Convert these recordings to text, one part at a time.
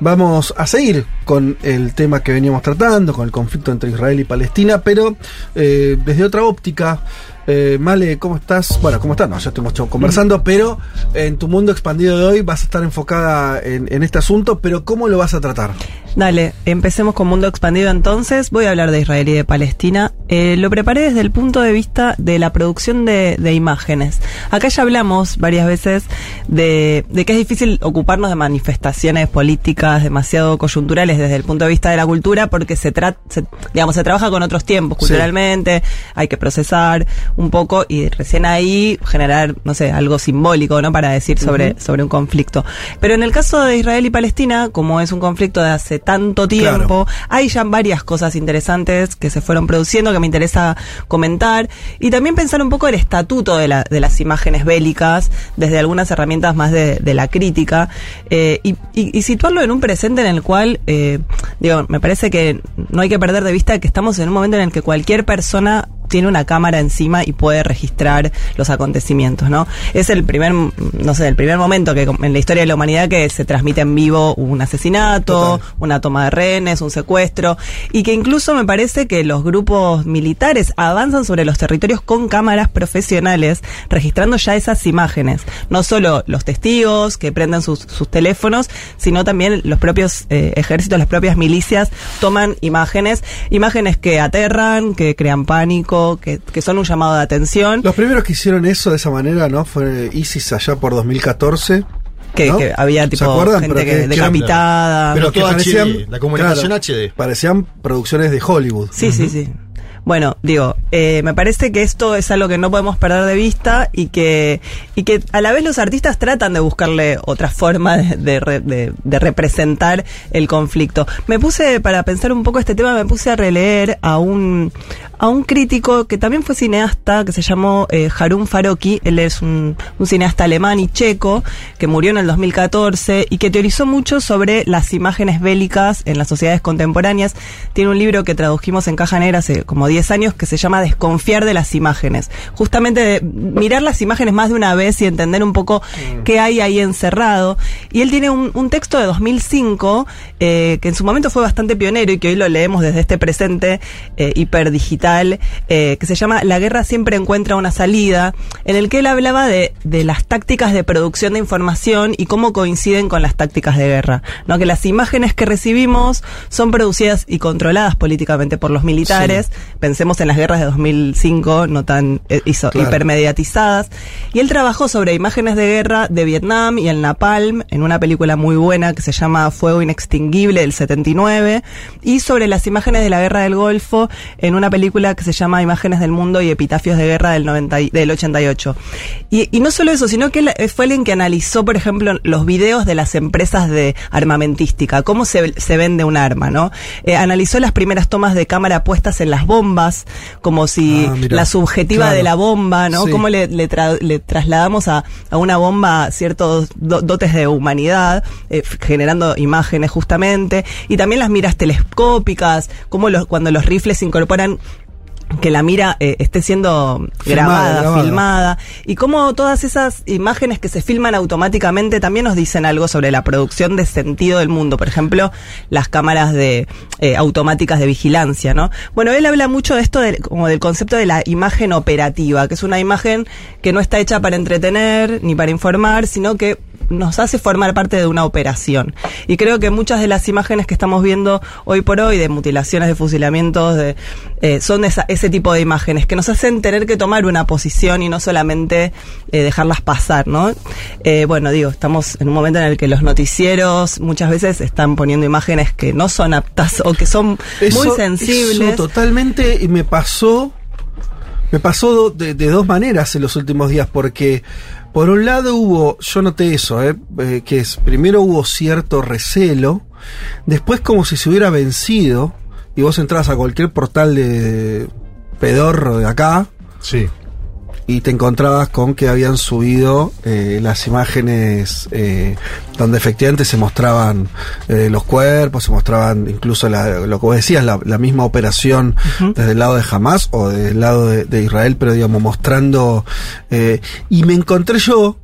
vamos a seguir con el tema que veníamos tratando, con el conflicto entre Israel y Palestina, pero eh, desde otra óptica. Eh, Male, ¿cómo estás? Bueno, ¿cómo estás? No, ya estuvimos conversando, pero en tu mundo expandido de hoy vas a estar enfocada en, en este asunto, pero ¿cómo lo vas a tratar? Dale, empecemos con Mundo Expandido entonces. Voy a hablar de Israel y de Palestina. Eh, lo preparé desde el punto de vista de la producción de, de imágenes. Acá ya hablamos varias veces de, de, que es difícil ocuparnos de manifestaciones políticas demasiado coyunturales desde el punto de vista de la cultura porque se, trata, digamos, se trabaja con otros tiempos culturalmente, sí. hay que procesar un poco y recién ahí generar, no sé, algo simbólico, ¿no? Para decir sobre, uh -huh. sobre un conflicto. Pero en el caso de Israel y Palestina, como es un conflicto de hace tanto tiempo. Claro. Hay ya varias cosas interesantes que se fueron produciendo que me interesa comentar. Y también pensar un poco el estatuto de, la, de las imágenes bélicas desde algunas herramientas más de, de la crítica. Eh, y, y, y, situarlo en un presente en el cual, eh, digo, me parece que no hay que perder de vista que estamos en un momento en el que cualquier persona tiene una cámara encima y puede registrar los acontecimientos, ¿no? Es el primer, no sé, el primer momento que en la historia de la humanidad que se transmite en vivo un asesinato, Total. una toma de rehenes, un secuestro, y que incluso me parece que los grupos militares avanzan sobre los territorios con cámaras profesionales, registrando ya esas imágenes. No solo los testigos que prenden sus, sus teléfonos, sino también los propios eh, ejércitos, las propias milicias toman imágenes, imágenes que aterran, que crean pánico, que, que, son un llamado de atención. Los primeros que hicieron eso de esa manera, ¿no? Fue ISIS allá por 2014. Que, ¿no? que había tipo gente que, decapitada. Pero, pero que parecían, HD, la comunicación claro, HD. Parecían producciones de Hollywood. Sí, uh -huh. sí, sí. Bueno, digo, eh, me parece que esto es algo que no podemos perder de vista y que, y que a la vez los artistas tratan de buscarle otra forma de, representar el conflicto. Me puse, para pensar un poco este tema, me puse a releer a un, a un crítico que también fue cineasta, que se llamó eh, Harun Faroki. Él es un, un, cineasta alemán y checo, que murió en el 2014 y que teorizó mucho sobre las imágenes bélicas en las sociedades contemporáneas. Tiene un libro que tradujimos en Caja Negra hace como 10 años que se llama Desconfiar de las imágenes. Justamente de mirar las imágenes más de una vez y entender un poco mm. qué hay ahí encerrado. Y él tiene un, un texto de 2005 eh, que en su momento fue bastante pionero y que hoy lo leemos desde este presente eh, hiperdigital, eh, que se llama La guerra siempre encuentra una salida, en el que él hablaba de, de las tácticas de producción de información y cómo coinciden con las tácticas de guerra. ¿no? Que las imágenes que recibimos son producidas y controladas políticamente por los militares. Sí pensemos en las guerras de 2005, no tan eh, hizo, claro. hipermediatizadas. Y él trabajó sobre imágenes de guerra de Vietnam y el Napalm en una película muy buena que se llama Fuego Inextinguible del 79 y sobre las imágenes de la guerra del Golfo en una película que se llama Imágenes del Mundo y Epitafios de Guerra del, 90, del 88. Y, y no solo eso, sino que él fue alguien que analizó, por ejemplo, los videos de las empresas de armamentística, cómo se, se vende un arma, ¿no? Eh, analizó las primeras tomas de cámara puestas en las bombas bombas, como si ah, la subjetiva claro. de la bomba, ¿no? Sí. Cómo le, le, tra le trasladamos a, a, una bomba ciertos do dotes de humanidad, eh, generando imágenes justamente, y también las miras telescópicas, cómo los, cuando los rifles incorporan que la mira eh, esté siendo grabada, filmada, y cómo todas esas imágenes que se filman automáticamente también nos dicen algo sobre la producción de sentido del mundo. Por ejemplo, las cámaras de eh, automáticas de vigilancia, ¿no? Bueno, él habla mucho de esto, de, como del concepto de la imagen operativa, que es una imagen que no está hecha para entretener ni para informar, sino que nos hace formar parte de una operación. Y creo que muchas de las imágenes que estamos viendo hoy por hoy de mutilaciones, de fusilamientos, de, eh, son esa, ese tipo de imágenes que nos hacen tener que tomar una posición y no solamente eh, dejarlas pasar, ¿no? Eh, bueno, digo, estamos en un momento en el que los noticieros muchas veces están poniendo imágenes que no son aptas o que son eso, muy sensibles. Eso totalmente, y me pasó me pasó de, de, dos maneras en los últimos días, porque por un lado hubo, yo noté eso, ¿eh? Eh, que es, primero hubo cierto recelo, después como si se hubiera vencido, y vos entras a cualquier portal de, pedorro de acá, Sí. Y te encontrabas con que habían subido eh, las imágenes eh, donde efectivamente se mostraban eh, los cuerpos, se mostraban incluso la- lo que vos decías, la, la misma operación desde el lado de Hamas o desde el lado de, de Israel, pero digamos mostrando... eh, y me encontré yo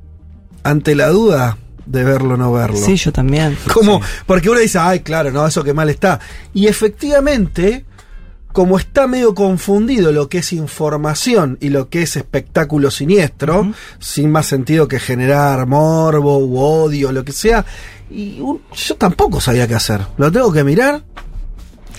ante la duda de verlo o no verlo. Sí, yo también. Como, porque uno dice, ay, claro, no, eso que mal está. Y efectivamente, como está medio confundido lo que es información y lo que es espectáculo siniestro, sin más sentido que generar morbo u odio, lo que sea, y un- yo tampoco sabía qué hacer. Lo tengo que mirar.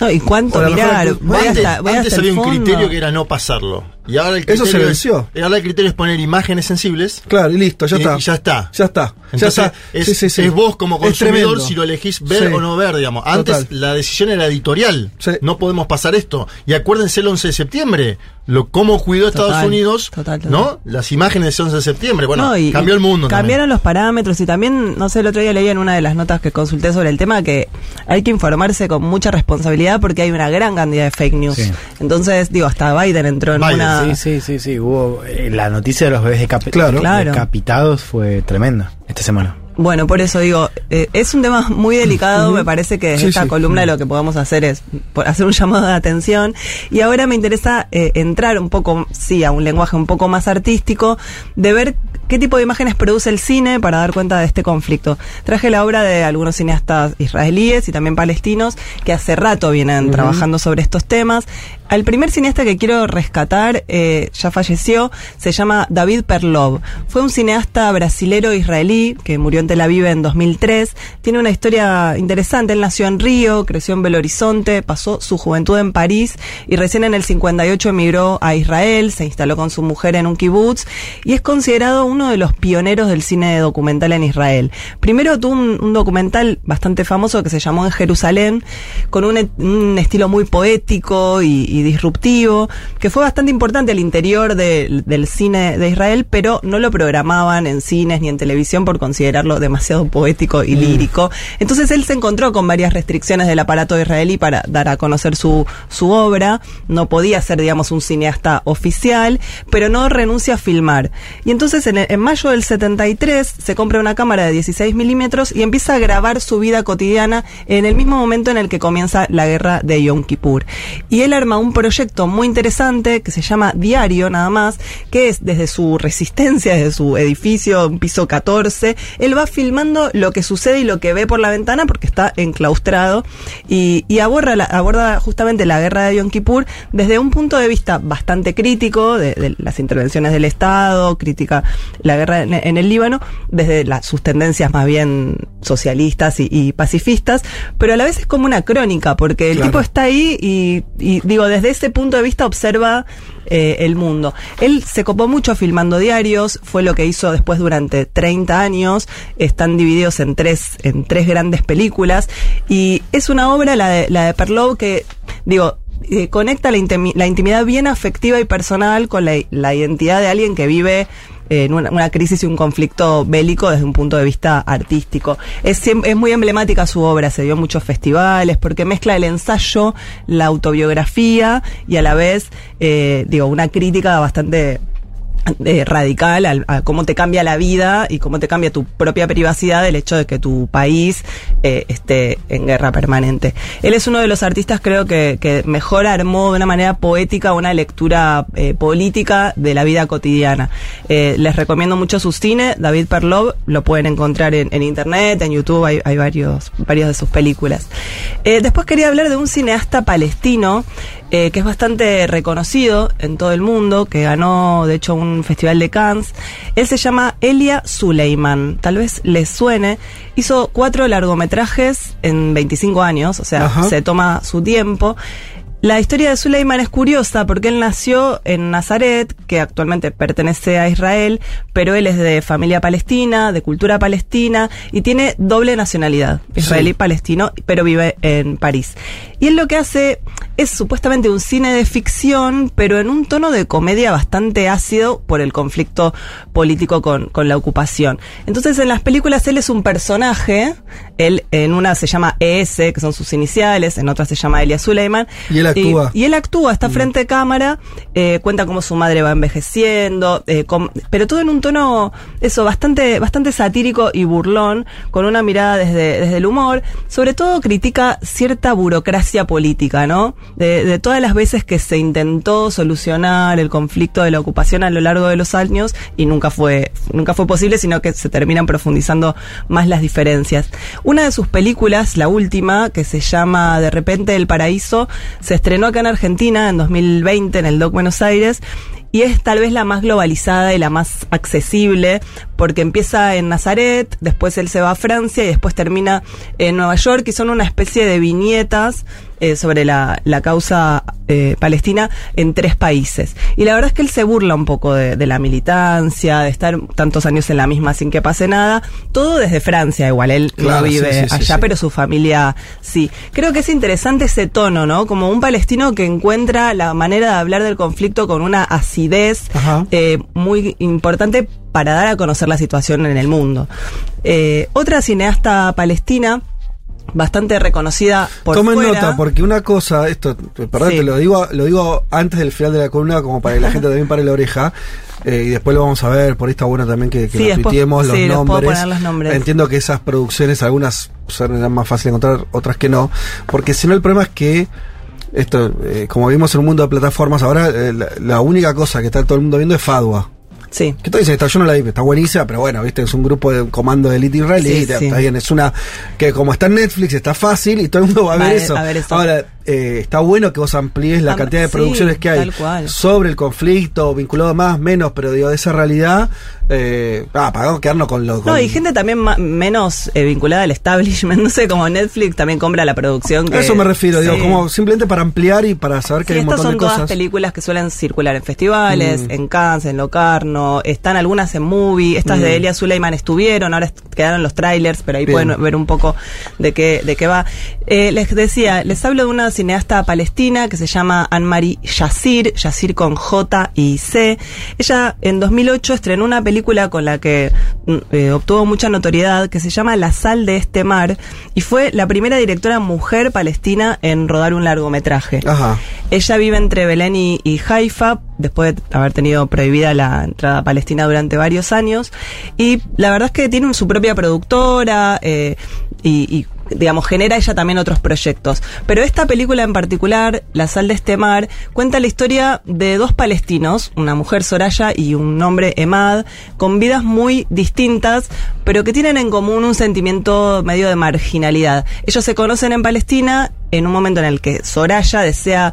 No, ¿Y cuánto mejor mirar? el- Voy antes hasta, voy antes hasta el había un fondo. criterio que era no pasarlo. Y ahora el Eso criterio se es- venció. ahora el criterio es poner imágenes sensibles. Claro, y listo, ya Y- está. y ya está. Ya está. Ya Entonces, está. Es, Sí, sí, sí. es vos como consumidor si lo elegís ver Sí. o no ver, digamos. Antes Total. la decisión era editorial. Sí. No podemos pasar esto. Y acuérdense el 11 de septiembre, lo cómo cuidó Total, Estados Unidos, total, total. ¿no? Las imágenes del 11 de septiembre. Bueno, No, y- cambió el mundo. Cambiaron los parámetros y también, no sé, el otro día leí en una de las notas que consulté sobre el tema que hay que informarse con mucha responsabilidad porque hay una gran cantidad de fake news. Sí. Entonces, digo, hasta Biden entró en Biden, una... Sí, sí, sí, sí. Hubo, eh, la noticia de los bebés. Claro. decapitados fue tremenda esta semana. Bueno, por eso digo, eh, es un tema muy delicado, me parece que desde Sí, esta sí. columna lo que podemos hacer es hacer un llamado de atención y ahora me interesa eh, entrar un poco, sí, a un lenguaje un poco más artístico, de ver qué tipo de imágenes produce el cine para dar cuenta de este conflicto. Traje la obra de algunos cineastas israelíes y también palestinos que hace rato vienen trabajando sobre estos temas. Al primer cineasta que quiero rescatar, eh, ya falleció, se llama David Perlov. Fue un cineasta brasilero israelí que murió en Tel Aviv en 2003. Tiene una historia interesante. Él nació en Río, creció en Belo Horizonte, pasó su juventud en París y recién en el 58 emigró a Israel, se instaló con su mujer en un kibutz y es considerado uno de los pioneros del cine documental en Israel. Primero tuvo un, documental bastante famoso que se llamó En Jerusalén, con un estilo muy poético y, y disruptivo, que fue bastante importante al interior de- del cine de Israel, pero no lo programaban en cines ni en televisión por considerarlo demasiado poético y lírico. Entonces él se encontró con varias restricciones del aparato israelí para dar a conocer su, su obra. No podía ser, digamos, un cineasta oficial, pero no renuncia a filmar. Y entonces en, en mayo del 73 se compra una cámara de 16 milímetros y empieza a grabar su vida cotidiana en el mismo momento en el que comienza la guerra de Yom Kippur. Y él arma un proyecto muy interesante que se llama Diario nada más, que es desde su resistencia, desde su edificio, un piso 14, él va filmando lo que sucede y lo que ve por la ventana porque está enclaustrado y, y aborda, la- aborda justamente la guerra de Yom Kippur desde un punto de vista bastante crítico de, de las intervenciones del Estado, critica la guerra en, en el Líbano, desde la- sus tendencias más bien socialistas y, y pacifistas, pero a la vez es como una crónica, porque el Claro. tipo está ahí y, y, digo, desde ese punto de vista observa eh, el mundo. Él se copó mucho filmando diarios, fue lo que hizo después durante 30 años, están divididos en tres, en tres grandes películas, y es una obra, la de, la de Perlow, que, digo, eh, conecta la, la intimidad bien afectiva y personal con la, la identidad de alguien que vive en una, crisis y un conflicto bélico desde un punto de vista artístico. Es, es muy emblemática su obra, se dio en muchos festivales, porque mezcla el ensayo, la autobiografía y a la vez, eh, digo, una crítica bastante radical al- a, cómo te cambia la vida y cómo te cambia tu propia privacidad el hecho de que tu país eh, esté en guerra permanente. Él es uno de los artistas creo que, que mejor armó de una manera poética una lectura eh, política de la vida cotidiana. Eh, les recomiendo mucho su cine, David Perlov, lo pueden encontrar en, en internet, en YouTube, hay, hay varios, varios de sus películas. Después quería hablar de un cineasta palestino eh, que es bastante reconocido en todo el mundo, que ganó de hecho un festival de Cannes. Él se llama Elia Suleiman, tal vez les suene. Hizo cuatro largometrajes en 25 años, o sea, Ajá. se toma su tiempo. La historia de Suleiman es curiosa porque él nació en Nazaret, que actualmente pertenece a Israel, pero él es de familia palestina, de cultura palestina y tiene doble nacionalidad, israelí palestino, pero vive en París. Y él lo que hace es supuestamente un cine de ficción, pero en un tono de comedia bastante ácido por el conflicto político con, con la ocupación. Entonces en las películas él es un personaje, él en una se llama ES, que son sus iniciales, en otra se llama Elia Suleiman, Y él actúa. Y, y él actúa, está frente de cámara, eh, cuenta cómo su madre va envejeciendo, eh, pero todo en un tono, eso, bastante, bastante satírico y burlón, con una mirada desde, desde el humor. Sobre todo critica cierta burocracia política, ¿no? De, de todas las veces que se intentó solucionar el conflicto de la ocupación a lo largo de los años y nunca fue, nunca fue posible, sino que se terminan profundizando más las diferencias. Una de sus películas, la última, que se llama De repente el paraíso, se estrenó acá en Argentina en 2020 en el Doc Buenos Aires y es tal vez la más globalizada y la más accesible porque empieza en Nazaret, después él se va a Francia y después termina en Nueva York y son una especie de viñetas eh, sobre la, la causa eh, palestina en tres países. Y la verdad es que él se burla un poco de, de la militancia, de estar tantos años en la misma sin que pase nada, todo desde Francia igual, él Claro, no vive sí, sí, sí, allá, sí. pero su familia sí. Creo que es interesante ese tono, ¿no? Como un palestino que encuentra la manera de hablar del conflicto con una acidez eh, muy importante para dar a conocer la situación en el mundo. Eh, otra cineasta palestina, bastante reconocida por Tomen fuera. nota, porque una cosa, esto, perdón, Sí. te lo digo, lo digo antes del final de la columna, como para que la gente también pare la oreja. eh, y después lo vamos a ver, por ahí está bueno también que, que Sí, lo después- tuiteemos los sí, nombres. los nombres. Entiendo que esas producciones, algunas serán más fáciles de encontrar, otras que no. Porque si no, el problema es que esto, eh, como vimos en un mundo de plataformas, ahora eh, la, la única cosa que está todo el mundo viendo es Fadua. Sí. ¿Qué te dicen? Está, yo no la vi, está buenísima, pero bueno, viste, es un grupo de comando de élite israelí, Sí, está, sí. está bien, es una que como está en Netflix está fácil y todo el mundo va a ver Va eso. a ver eso. Ahora, eh, está bueno que vos amplíes la Am- cantidad de sí, producciones que hay sobre el conflicto, vinculado más, menos, pero digo, de esa realidad, eh, ah, para quedarnos con lo... No, con- y gente también menos eh, vinculada al establishment, no sé, como Netflix también compra la producción. A eso me refiero, digo, Sí. como simplemente para ampliar y para saber que Sí, hay un estas montón son de todas cosas. películas que suelen circular en festivales, Mm. en Cannes, en Locarno, están algunas en Movie, estas de Mm. Elia Suleiman estuvieron, ahora quedaron los trailers, pero ahí Bien. pueden ver un poco de qué, de qué va. Eh, les decía, les hablo de una cineasta palestina que se llama Anne-Marie Yassir, Yassir con J y C. Ella en 2008 estrenó una película con la que mm, eh, obtuvo mucha notoriedad que se llama La sal de este mar y fue la primera directora mujer palestina en rodar un largometraje. Ajá. Ella vive entre Belén y, y Haifa, después de haber tenido prohibida la entrada a Palestina durante varios años. Y la verdad es que tiene un- su propia productora eh, y, y, digamos, genera ella también otros proyectos. Pero esta película en particular, La sal de este mar, cuenta la historia de dos palestinos, una mujer Soraya y un hombre Emad, con vidas muy distintas, pero que tienen en común un sentimiento medio de marginalidad. Ellos se conocen en Palestina en un momento en el que Soraya desea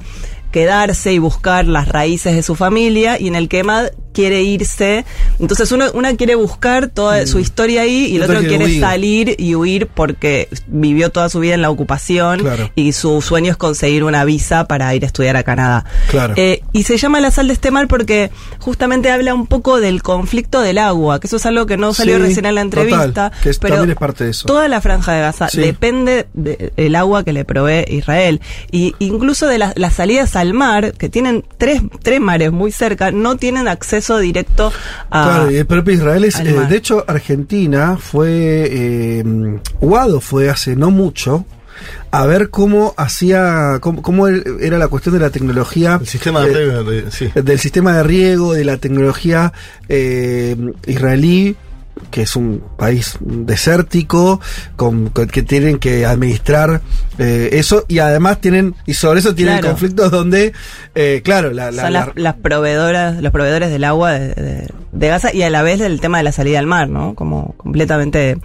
quedarse y buscar las raíces de su familia y en el que Emad quiere irse. Entonces uno, una quiere buscar toda su historia ahí y el otro quiere huir. salir y huir porque vivió toda su vida en la ocupación Claro. y su sueño es conseguir una visa para ir a estudiar a Canadá. Claro. Eh, y se llama La sal de este mar porque justamente habla un poco del conflicto del agua, que eso es algo que no salió Sí, recién en la total, entrevista. que es- pero también es parte de eso. Toda la franja de Gaza Sí. depende del agua que le provee Israel. Y incluso de las, las salidas al mar, que tienen tres, tres mares muy cerca, no tienen acceso directo a... Claro, y el propio Israel es. eh, de hecho, Argentina fue. Eh, Guado fue hace no mucho a ver cómo hacía. cómo, cómo er- era la cuestión de la tecnología. El sistema de eh, riego, de- sí. del sistema de riego, de la tecnología eh, israelí, que es un país desértico, con, con- que tienen que administrar eh, eso, y además tienen, y sobre eso tienen Claro. conflictos donde, eh, claro, la, la- son la- las, proveedoras, los proveedores del agua de, de- de Gaza y a la vez el tema de la salida al mar, ¿no? Como completamente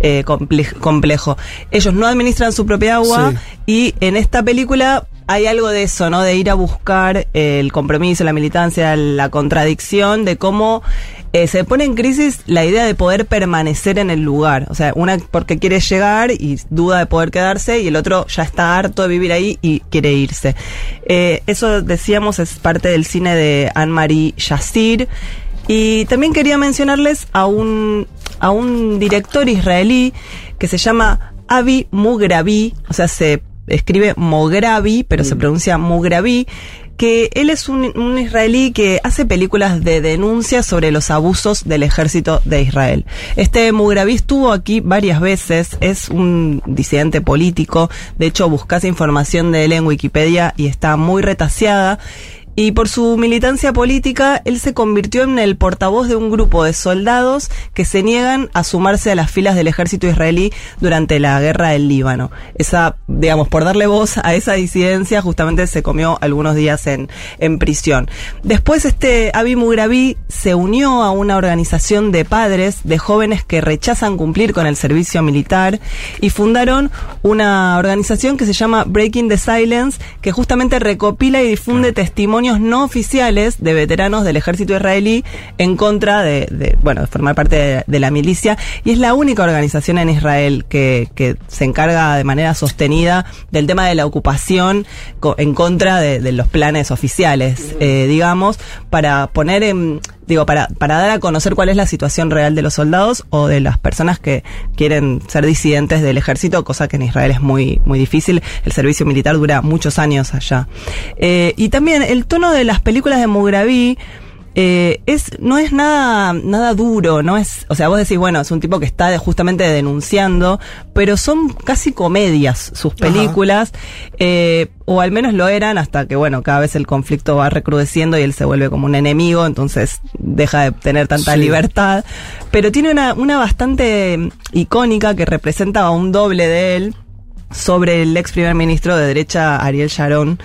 eh, comple- complejo. Ellos no administran su propia agua y en esta película hay algo de eso, ¿no? De ir a buscar el compromiso, la militancia, la contradicción de cómo eh, se pone en crisis la idea de poder permanecer en el lugar. O sea, una porque quiere llegar y duda de poder quedarse y el otro ya está harto de vivir ahí y quiere irse. Eh, eso decíamos es parte del cine de Anne-Marie Yassir. Y también quería mencionarles a un, a un director israelí que se llama Avi Mugrabi, o sea, se escribe Mograbi, pero se pronuncia Mugrabi, que él es un, un israelí que hace películas de denuncia sobre los abusos del ejército de Israel. Este Mugrabi estuvo aquí varias veces, es un disidente político, de hecho buscas información de él en Wikipedia y está muy retaseada. Y por su militancia política, él se convirtió en el portavoz de un grupo de soldados que se niegan a sumarse a las filas del ejército israelí durante la guerra del Líbano. Esa, digamos, por darle voz a esa disidencia, justamente se comió algunos días en, en prisión. Después, este Avi Mugrabi se unió a una organización de padres de jóvenes que rechazan cumplir con el servicio militar y fundaron una organización que se llama Breaking the Silence, que justamente recopila y difunde testimonios no oficiales de veteranos del ejército israelí en contra de, de, bueno, de formar parte de, de, la milicia y es la única organización en Israel que, que, se encarga de manera sostenida del tema de la ocupación co en contra de, de, los planes oficiales, eh, digamos, para poner en digo, para, para dar a conocer cuál es la situación real de los soldados o de las personas que quieren ser disidentes del ejército, cosa que en Israel es muy, muy difícil. El servicio militar dura muchos años allá. Eh, y también el tono de las películas de Mugravi, eh, es, no es nada, nada duro, no es, o sea, vos decís, bueno, es un tipo que está justamente denunciando, pero son casi comedias sus películas, eh, o al menos lo eran hasta que, bueno, cada vez el conflicto va recrudeciendo y él se vuelve como un enemigo, entonces deja de tener tanta sí. libertad, pero tiene una, una bastante icónica que representa a un doble de él, sobre el ex primer ministro de derecha Ariel Sharon,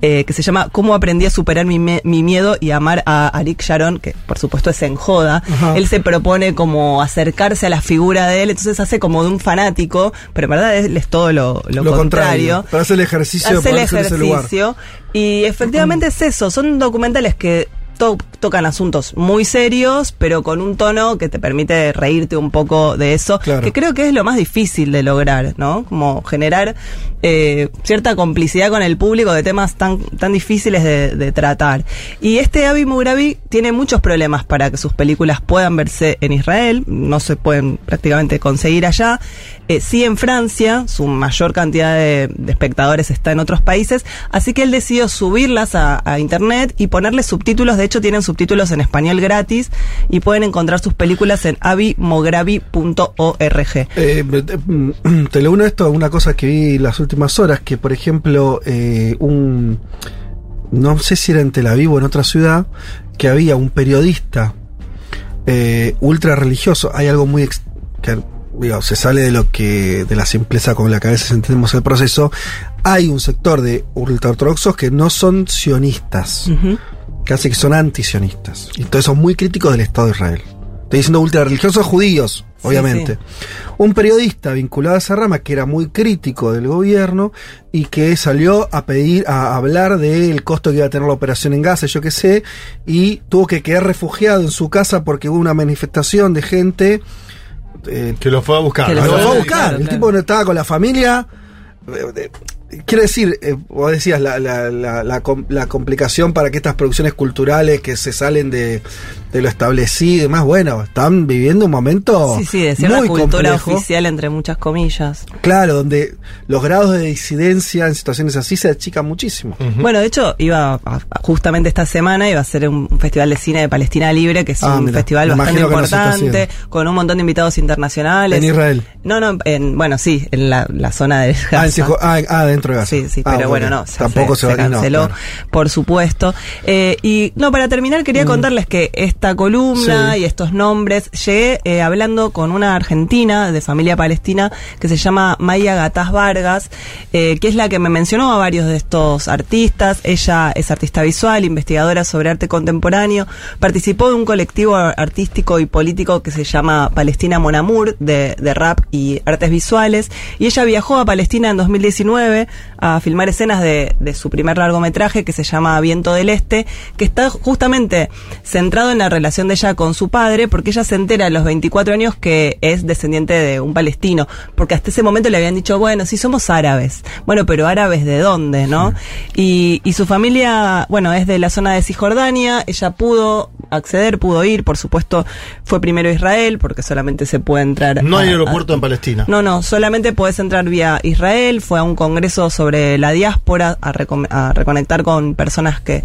eh, que se llama Cómo aprendí a superar mi, me mi, miedo y amar a Arik Sharon, que por supuesto es en joda. Él se propone como acercarse a la figura de él, entonces hace como de un fanático, pero en verdad él es todo lo, lo, lo contrario. contrario. Hace el ejercicio hace el ejercicio. Y efectivamente es eso, son documentales que to tocan asuntos muy serios, pero con un tono que te permite reírte un poco de eso, claro. que creo que es lo más difícil de lograr, ¿no? Como generar eh, cierta complicidad con el público de temas tan, tan difíciles de, de tratar. Y este Avi Mugrabi tiene muchos problemas para que sus películas puedan verse en Israel, no se pueden prácticamente conseguir allá. Eh, sí en Francia, su mayor cantidad de, de, espectadores está en otros países, así que él decidió subirlas a, a internet y ponerle subtítulos, de hecho tienen subtítulos en español gratis y pueden encontrar sus películas en avimogravi.org. Eh, te lo uno esto, una cosa que vi las últimas horas, que por ejemplo, eh, un. No sé si era en Tel Aviv o en otra ciudad, que había un periodista eh, ultra religioso. Hay algo muy. que digo, se sale de lo que. de la simpleza con la que a veces entendemos el proceso. Hay un sector de ultraortodoxos que no son sionistas. Uh -huh casi que son antisionistas. Y entonces son muy críticos del Estado de Israel. Estoy diciendo ultra religiosos judíos, obviamente. Sí, sí. Un periodista vinculado a esa rama que era muy crítico del gobierno y que salió a pedir, a hablar del costo que iba a tener la operación en Gaza, yo qué sé, y tuvo que quedar refugiado en su casa porque hubo una manifestación de gente. Eh, que lo fue a buscar. Que lo fue a buscar. Claro, el claro. tipo no estaba con la familia. Quiero decir, eh, vos decías la, la, la, la, complicación para que estas producciones culturales que se salen de, de lo establecido y demás, bueno, están viviendo un momento sí, sí, de muy cultura complejo. oficial entre muchas comillas. Claro, donde los grados de disidencia en situaciones así se achican muchísimo. Uh -huh. Bueno, de hecho, iba a, justamente esta semana iba a ser un festival de cine de Palestina Libre, que es ah, un mira, festival bastante importante, con un montón de invitados internacionales. En Israel. No, no, en, bueno, sí, en la, la zona de Gaza. Ah, ah, ah, dentro de Gaza. Sí, sí, ah, pero bueno, no, se, tampoco se, se canceló, no, claro. por supuesto. Eh, y no, para terminar quería mm. contarles que esta columna sí. y estos nombres, llegué eh, hablando con una argentina de familia palestina que se llama Maya Gataz Vargas, eh, que es la que me mencionó a varios de estos artistas. Ella es artista visual, investigadora sobre arte contemporáneo, participó de un colectivo artístico y político que se llama Palestina Monamur, de, de rap y artes visuales, y ella viajó a Palestina en 2019 a filmar escenas de, de, su primer largometraje que se llama Viento del Este, que está justamente centrado en la relación de ella con su padre, porque ella se entera a los 24 años que es descendiente de un palestino, porque hasta ese momento le habían dicho, bueno, sí somos árabes, bueno, pero árabes de dónde, ¿no? Sí. Y, y su familia, bueno, es de la zona de Cisjordania, ella pudo acceder, pudo ir, por supuesto fue primero Israel, porque solamente se puede entrar... No hay a- aeropuerto a- en Palestina. No, no, solamente puedes entrar vía Israel, fue a un congreso sobre la diáspora, a, recom- a reconectar con personas que,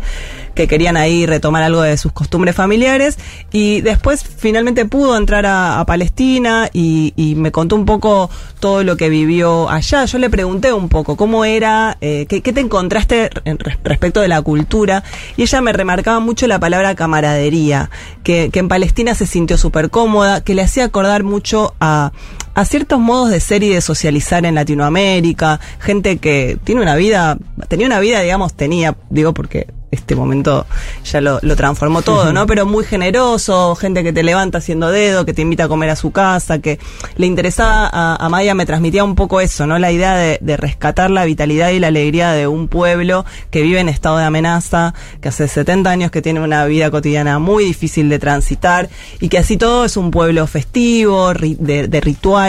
que querían ahí retomar algo de sus costumbres familiares, y después finalmente pudo entrar a, Palestina y, me contó un poco todo lo que vivió allá. Yo le pregunté un poco cómo era, eh, qué, te encontraste en- res- respecto de la cultura, y ella me remarcaba mucho la palabra camaradería, que, que en Palestina se sintió súper cómoda, que le hacía acordar mucho a, a ciertos modos de ser y de socializar en Latinoamérica, gente que tiene una vida, tenía una vida, digamos, tenía, digo porque este momento ya lo, lo transformó todo, ¿no? Pero muy generoso, gente que te levanta haciendo dedo, que te invita a comer a su casa, que le interesaba a, a Maya, me transmitía un poco eso, ¿no? La idea de, de rescatar la vitalidad y la alegría de un pueblo que vive en estado de amenaza, que hace 70 años que tiene una vida cotidiana muy difícil de transitar y que así todo es un pueblo festivo, ri- de, de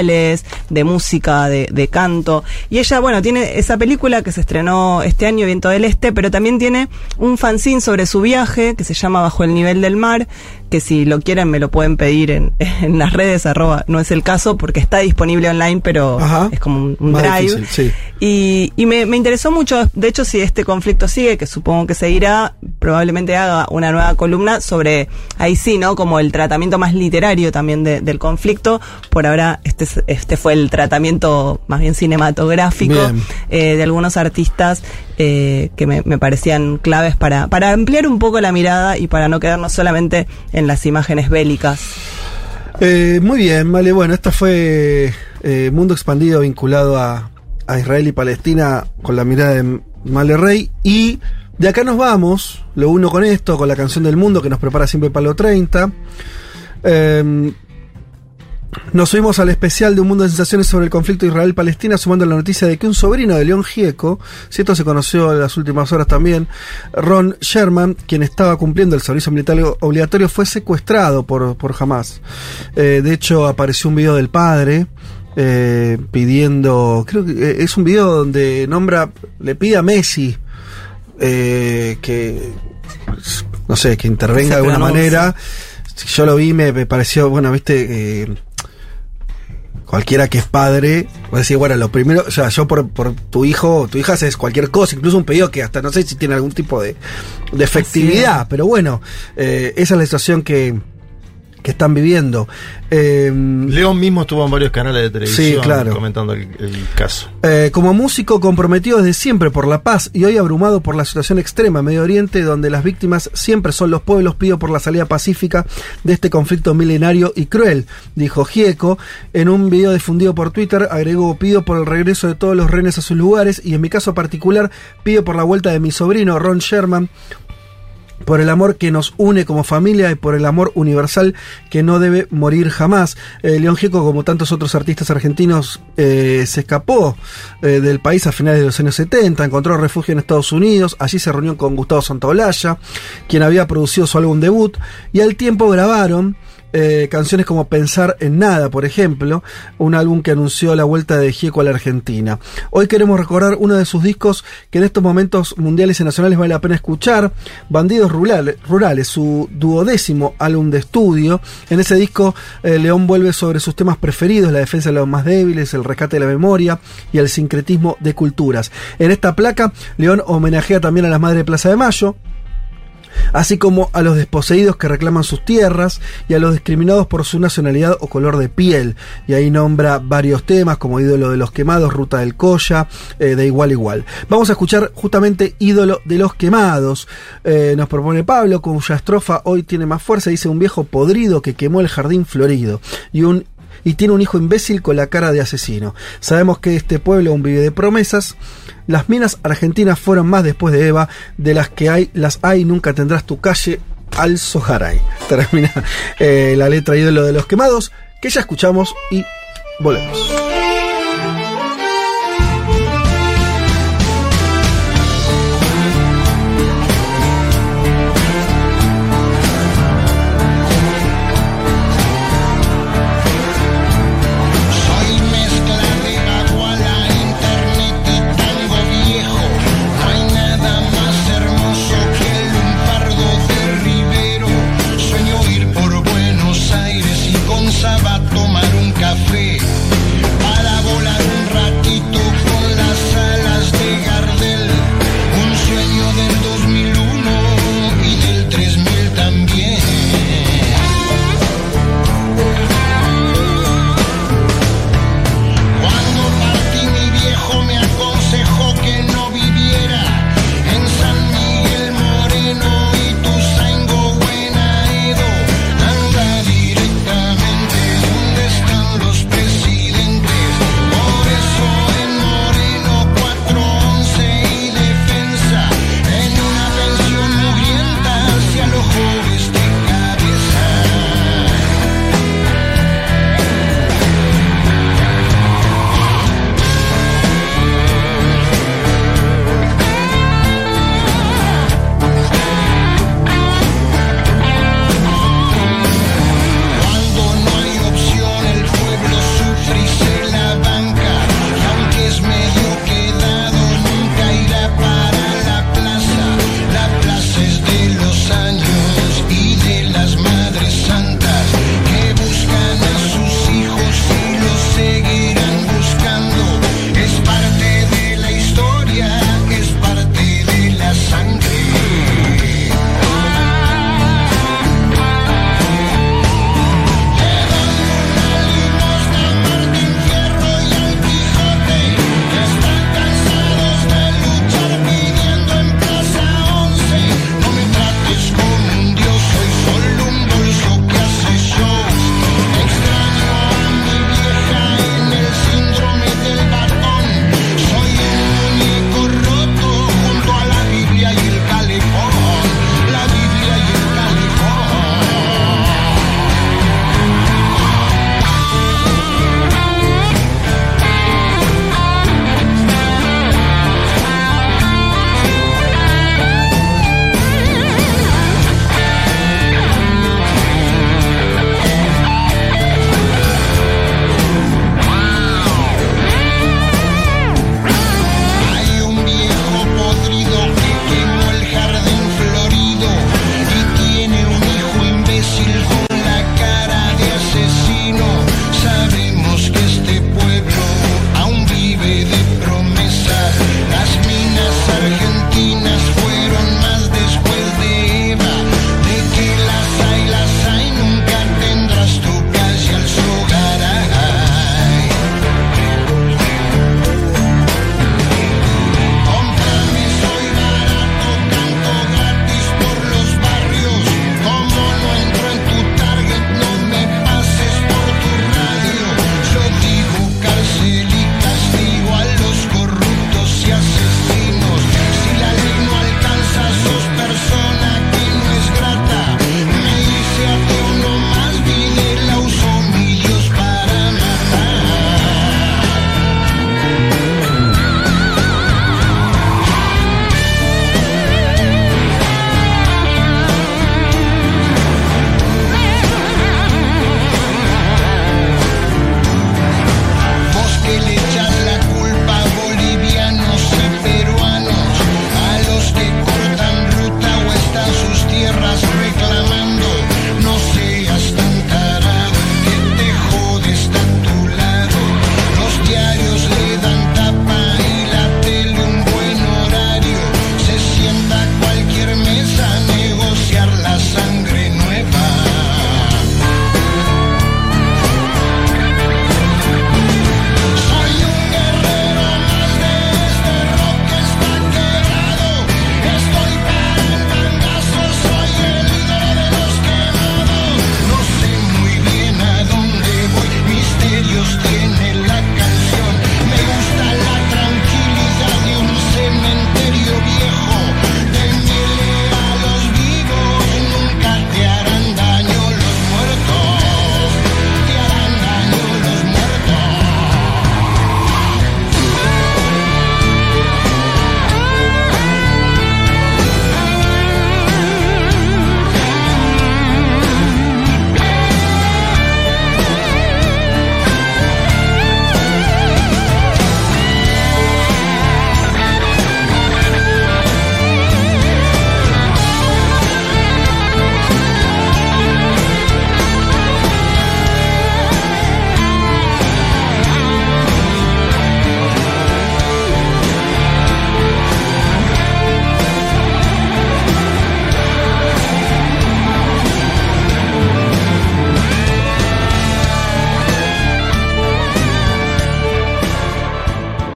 de música, de, de canto. Y ella, bueno, tiene esa película que se estrenó este año, Viento del Este, pero también tiene un fanzine sobre su viaje que se llama Bajo el Nivel del Mar, que si lo quieren me lo pueden pedir en, en las redes, arroba, no es el caso porque está disponible online, pero Ajá. es como un, drive. difícil, sí. Y, y me, me interesó mucho, de hecho, si este conflicto sigue, que supongo que seguirá, probablemente haga una nueva columna sobre, ahí sí, ¿no? Como el tratamiento más literario también de- del conflicto. Por ahora, este, es- este fue el tratamiento más bien cinematográfico Bien. eh, de algunos artistas eh, que me, me parecían claves para, para ampliar un poco la mirada y para no quedarnos solamente en las imágenes bélicas. Eh, muy bien, vale. Bueno, esta fue Mundo Expandido vinculado a, a Israel y Palestina con la mirada de Male Rey. Y de acá nos vamos, lo uno con esto, con la canción del mundo que nos prepara siempre Palo 30. Eh, nos subimos al especial de Un Mundo de Sensaciones sobre el conflicto Israel-Palestina, sumando la noticia de que un sobrino de León Gieco, si esto se conoció en las últimas horas también, Ron Sherman, quien estaba cumpliendo el servicio militar obligatorio, fue secuestrado por, por Hamas. Eh, de hecho, apareció un video del padre. eh, pidiendo, creo que eh, es un video donde nombra, le pide a Messi eh, que, no sé, que intervenga de alguna manera. Yo lo vi, me, me pareció, bueno, viste, eh, cualquiera que es padre, va a decir, bueno, lo primero, o sea, yo por, por tu hijo o tu hija haces cualquier cosa, incluso un pedido que hasta no sé si tiene algún tipo de, de efectividad, pero bueno, eh, esa es la situación que, que están viviendo. Eh, León mismo estuvo en varios canales de televisión Sí, claro. comentando el, el caso. Eh, como músico comprometido desde siempre por la paz y hoy abrumado por la situación extrema en Medio Oriente, donde las víctimas siempre son los pueblos, pido por la salida pacífica de este conflicto milenario y cruel, dijo Gieco. En un video difundido por Twitter, agregó, pido por el regreso de todos los rehenes a sus lugares y en mi caso particular, pido por la vuelta de mi sobrino Ron Sherman, por el amor que nos une como familia y por el amor universal que no debe morir jamás. Eh, León Gieco, como tantos otros artistas argentinos, eh, se escapó eh, del país a finales de los años 70, encontró refugio en Estados Unidos, allí se reunió con Gustavo Santaolalla, quien había producido su álbum debut, y al tiempo grabaron eh, canciones como Pensar en Nada, por ejemplo, un álbum que anunció la vuelta de Gieco a la Argentina. Hoy queremos recordar uno de sus discos que en estos momentos mundiales y nacionales vale la pena escuchar, Bandidos Rurales, Rurales su duodécimo álbum de estudio. En ese disco, eh, León vuelve sobre sus temas preferidos, la defensa de los más débiles, el rescate de la memoria y el sincretismo de culturas. En esta placa, León homenajea también a las Madres de Plaza de Mayo, así como a los desposeídos que reclaman sus tierras y a los discriminados por su nacionalidad o color de piel. Y ahí nombra varios temas como Ídolo de los Quemados, Ruta del Colla, eh, de igual igual. Vamos a escuchar justamente Ídolo de los Quemados. Eh, nos propone Pablo, cuya estrofa hoy tiene más fuerza, dice un viejo podrido que quemó el jardín florido y un y tiene un hijo imbécil con la cara de asesino. Sabemos que este pueblo aún vive de promesas. Las minas argentinas fueron más después de Eva, de las que hay, las hay, nunca tendrás tu calle al Soharay. Termina eh, la letra ídolo de los quemados, que ya escuchamos y volvemos.